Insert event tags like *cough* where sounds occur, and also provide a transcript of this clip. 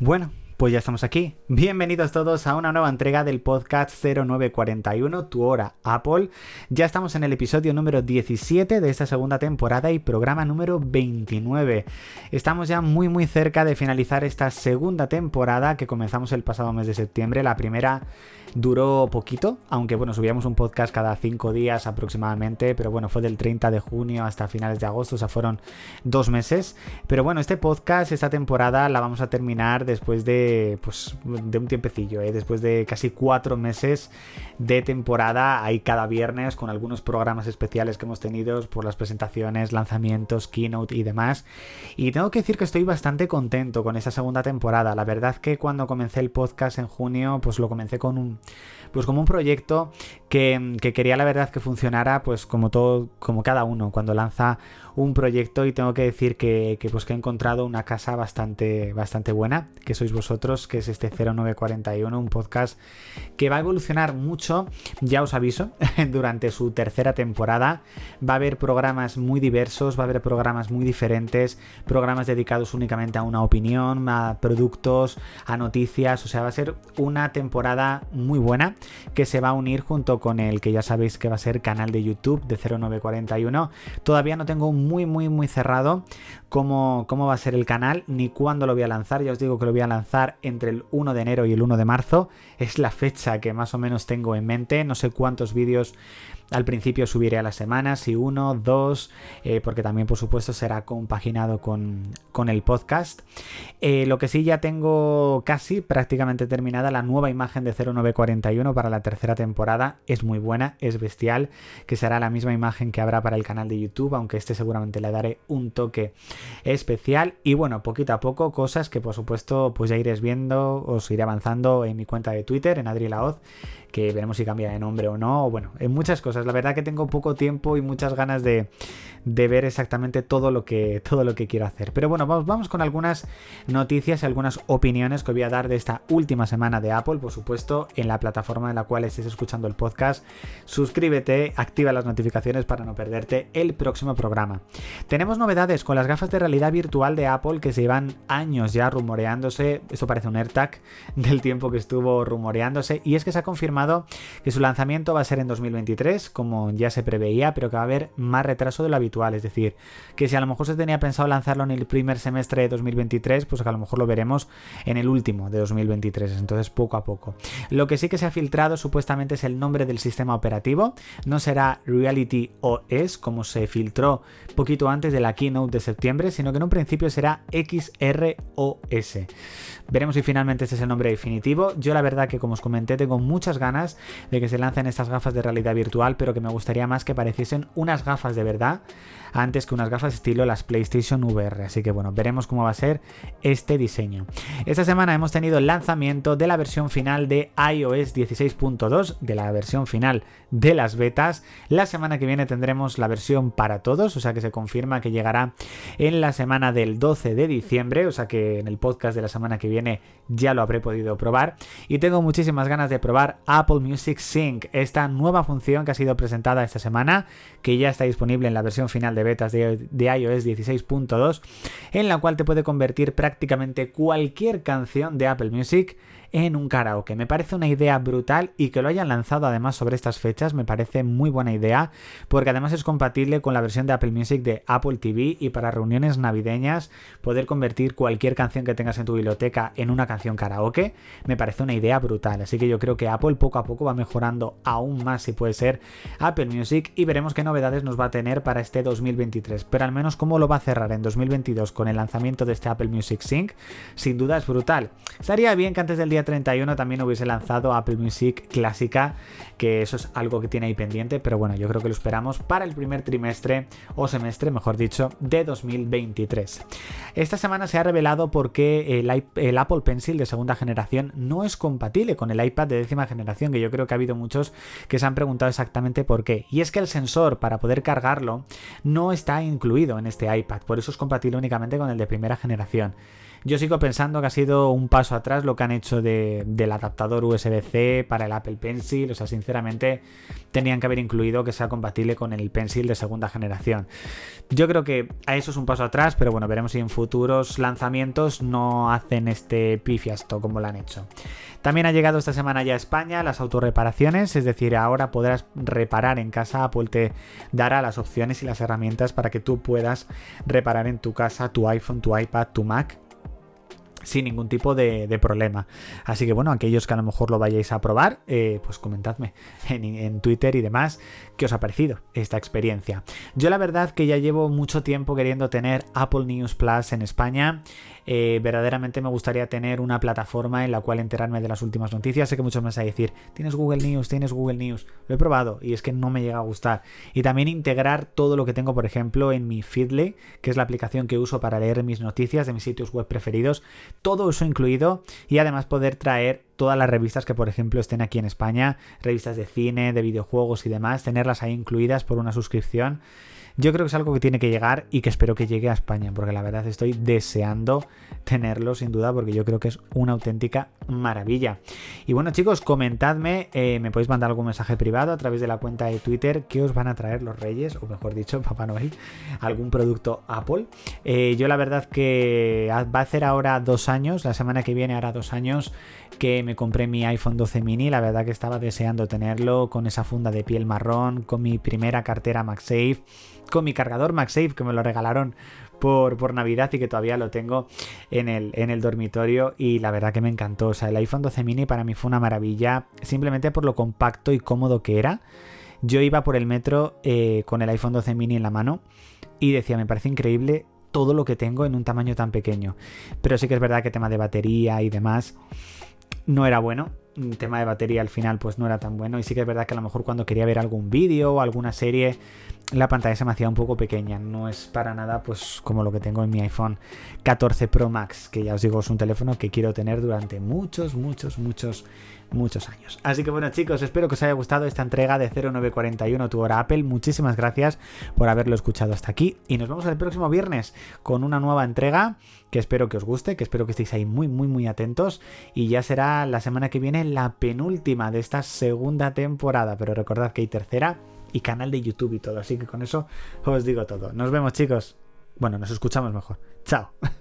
Bueno, pues ya estamos aquí. Bienvenidos todos a una nueva entrega del podcast 0941, Tu Hora Apple. Ya estamos en el episodio número 17 de esta segunda temporada y programa número 29. Estamos ya muy muy cerca de finalizar esta segunda temporada que comenzamos el pasado mes de septiembre. La primera duró poquito, aunque bueno, subíamos un podcast cada cinco días aproximadamente, pero bueno, fue del 30 de junio hasta finales de agosto, o sea, fueron dos meses. Pero bueno, este podcast, esta temporada la vamos a terminar después de pues, de un tiempecillo, ¿eh? después de casi cuatro meses de temporada, ahí cada viernes con algunos programas especiales que hemos tenido por las presentaciones, lanzamientos, keynote y demás. Y tengo que decir que estoy bastante contento con esta segunda temporada. La verdad que cuando comencé el podcast en junio, pues lo comencé con un pues como un proyecto que, que, quería la verdad que funcionara pues como todo, como cada uno cuando lanza un proyecto y tengo que decir que, pues que he encontrado una casa bastante, bastante buena, que sois vosotros, que es este 0941, un podcast que va a evolucionar mucho, ya os aviso, *laughs* durante su tercera temporada. Va a haber programas muy diversos, va a haber programas muy diferentes, programas dedicados únicamente a una opinión, a productos, a noticias, o sea, va a ser una temporada muy buena que se va a unir junto con el que ya sabéis que va a ser canal de YouTube de 0941. Todavía no tengo muy, muy, muy cerrado cómo, cómo va a ser el canal ni cuándo lo voy a lanzar. Ya os digo que lo voy a lanzar entre el 1 de enero y el 1 de marzo. Es la fecha que más o menos tengo en mente. No sé cuántos vídeos al principio subiré a la semana, si uno, dos, eh, porque también por supuesto será compaginado con, con el podcast. Eh, lo que sí ya tengo casi prácticamente terminada la nueva imagen de 0941 para la tercera temporada. Es muy buena, es bestial, que será la misma imagen que habrá para el canal de YouTube, aunque este seguramente le daré un toque especial. Y bueno, poquito a poco, cosas que por supuesto pues ya iréis viendo, os iré avanzando en mi cuenta de Twitter, en Adri Laoz que veremos si cambia de nombre o no, bueno, en muchas cosas. La verdad que tengo poco tiempo y muchas ganas de, de ver exactamente todo lo, que, todo lo que quiero hacer. Pero bueno, vamos, vamos con algunas noticias y algunas opiniones que voy a dar de esta última semana de Apple, por supuesto, en la plataforma en la cual estés escuchando el podcast. Suscríbete, activa las notificaciones para no perderte el próximo programa. Tenemos novedades con las gafas de realidad virtual de Apple que se llevan años ya rumoreándose. Esto parece un AirTag del tiempo que estuvo rumoreándose. Y es que se ha confirmado que su lanzamiento va a ser en 2023, como ya se preveía, pero que va a haber más retraso de lo habitual. Es decir, que si a lo mejor se tenía pensado lanzarlo en el primer semestre de 2023, pues a lo mejor lo veremos en el último de 2023. Entonces, poco a poco. Lo que sí que se ha filtrado supuestamente es el nombre del sistema operativo. No será Reality OS, como se filtró poquito antes de la keynote de septiembre, sino que en un principio será XROS. Veremos si finalmente este es el nombre definitivo. Yo la verdad que como os comenté tengo muchas ganas de que se lancen estas gafas de realidad virtual, pero que me gustaría más que pareciesen unas gafas de verdad antes que unas gafas estilo las PlayStation VR. Así que bueno, veremos cómo va a ser este diseño. Esta semana hemos tenido el lanzamiento de la versión final de iOS 16.2, de la versión final de las betas. La semana que viene tendremos la versión para todos, o sea que se confirma que llegará en la semana del 12 de diciembre, o sea que en el podcast de la semana que viene ya lo habré podido probar. Y tengo muchísimas ganas de probar Apple Music Sync, esta nueva función que ha sido presentada esta semana, que ya está disponible en la versión final de betas de, de iOS 16.2, en la cual te puede convertir prácticamente cualquier canción de Apple Music en un karaoke. Me parece una idea brutal y que lo hayan lanzado además sobre estas fechas me parece muy buena idea porque además es compatible con la versión de Apple Music de Apple TV y para reuniones navideñas poder convertir cualquier canción que tengas en tu biblioteca en una canción karaoke me parece una idea brutal. Así que yo creo que Apple poco a poco va mejorando aún más si puede ser Apple Music y veremos qué novedades nos va a tener para este 2023. Pero al menos cómo lo va a cerrar en 2022 con el lanzamiento de este Apple Music Sync, sin duda es brutal. Estaría bien que antes del día 31 también hubiese lanzado Apple Music clásica, que eso es algo que tiene ahí pendiente, pero bueno, yo creo que lo esperamos para el primer trimestre o semestre, mejor dicho, de 2023. Esta semana se ha revelado por qué el, Apple Pencil de segunda generación no es compatible con el iPad de décima generación, que yo creo que ha habido muchos que se han preguntado exactamente por qué. Y es que el sensor para poder cargarlo no está incluido en este iPad, por eso es compatible únicamente con el de primera generación. Yo sigo pensando que ha sido un paso atrás lo que han hecho del adaptador USB-C para el Apple Pencil. O sea, sinceramente, tenían que haber incluido que sea compatible con el Pencil de segunda generación. Yo creo que a eso es un paso atrás, pero bueno, veremos si en futuros lanzamientos no hacen este pifiasto como lo han hecho. También ha llegado esta semana ya a España las autorreparaciones, es decir, ahora podrás reparar en casa. Apple te dará las opciones y las herramientas para que tú puedas reparar en tu casa tu iPhone, tu iPad, tu Mac sin ningún tipo de, problema. Así que bueno, aquellos que a lo mejor lo vayáis a probar, eh, pues comentadme en, Twitter y demás qué os ha parecido esta experiencia. Yo la verdad que ya llevo mucho tiempo queriendo tener Apple News Plus en España. Eh, verdaderamente me gustaría tener una plataforma en la cual enterarme de las últimas noticias. Sé que muchos me vais a decir, tienes Google News, tienes Google News. Lo he probado y es que no me llega a gustar. Y también integrar todo lo que tengo, por ejemplo, en mi Feedly, que es la aplicación que uso para leer mis noticias de mis sitios web preferidos todo eso incluido y además poder traer todas las revistas que por ejemplo estén aquí en España, revistas de cine, de videojuegos y demás, tenerlas ahí incluidas por una suscripción yo creo que es algo que tiene que llegar y que espero que llegue a España, porque la verdad estoy deseando tenerlo sin duda, porque yo creo que es una auténtica maravilla. Y bueno chicos, comentadme, eh, me podéis mandar algún mensaje privado a través de la cuenta de Twitter que os van a traer los Reyes, o mejor dicho, *laughs* Papá Noel, algún producto Apple. Eh, yo la verdad que va a hacer ahora dos años, la semana que viene hará dos años que me compré mi iPhone 12 mini, la verdad que estaba deseando tenerlo con esa funda de piel marrón, con mi primera cartera MagSafe con mi cargador MagSafe que me lo regalaron por, por, Navidad y que todavía lo tengo en el, en el dormitorio y la verdad que me encantó. O sea, el iPhone 12 mini para mí fue una maravilla simplemente por lo compacto y cómodo que era. Yo iba por el metro eh, con el iPhone 12 mini en la mano y decía, me parece increíble todo lo que tengo en un tamaño tan pequeño. Pero sí que es verdad que tema de batería y demás no era bueno. El tema de batería al final pues no era tan bueno y sí que es verdad que a lo mejor cuando quería ver algún vídeo o alguna serie la pantalla se me hacía un poco pequeña, no es para nada pues como lo que tengo en mi iPhone 14 Pro Max, que ya os digo es un teléfono que quiero tener durante muchos, muchos, muchos, muchos años. Así que bueno chicos, espero que os haya gustado esta entrega de 0941 tu hora Apple, muchísimas gracias por haberlo escuchado hasta aquí y nos vemos el próximo viernes con una nueva entrega que espero que os guste, que espero que estéis ahí muy, muy, muy atentos y ya será la semana que viene la penúltima de esta segunda temporada, pero recordad que hay tercera y canal de YouTube y todo. Así que con eso os digo todo. Nos vemos chicos. Bueno, nos escuchamos mejor. Chao. *laughs*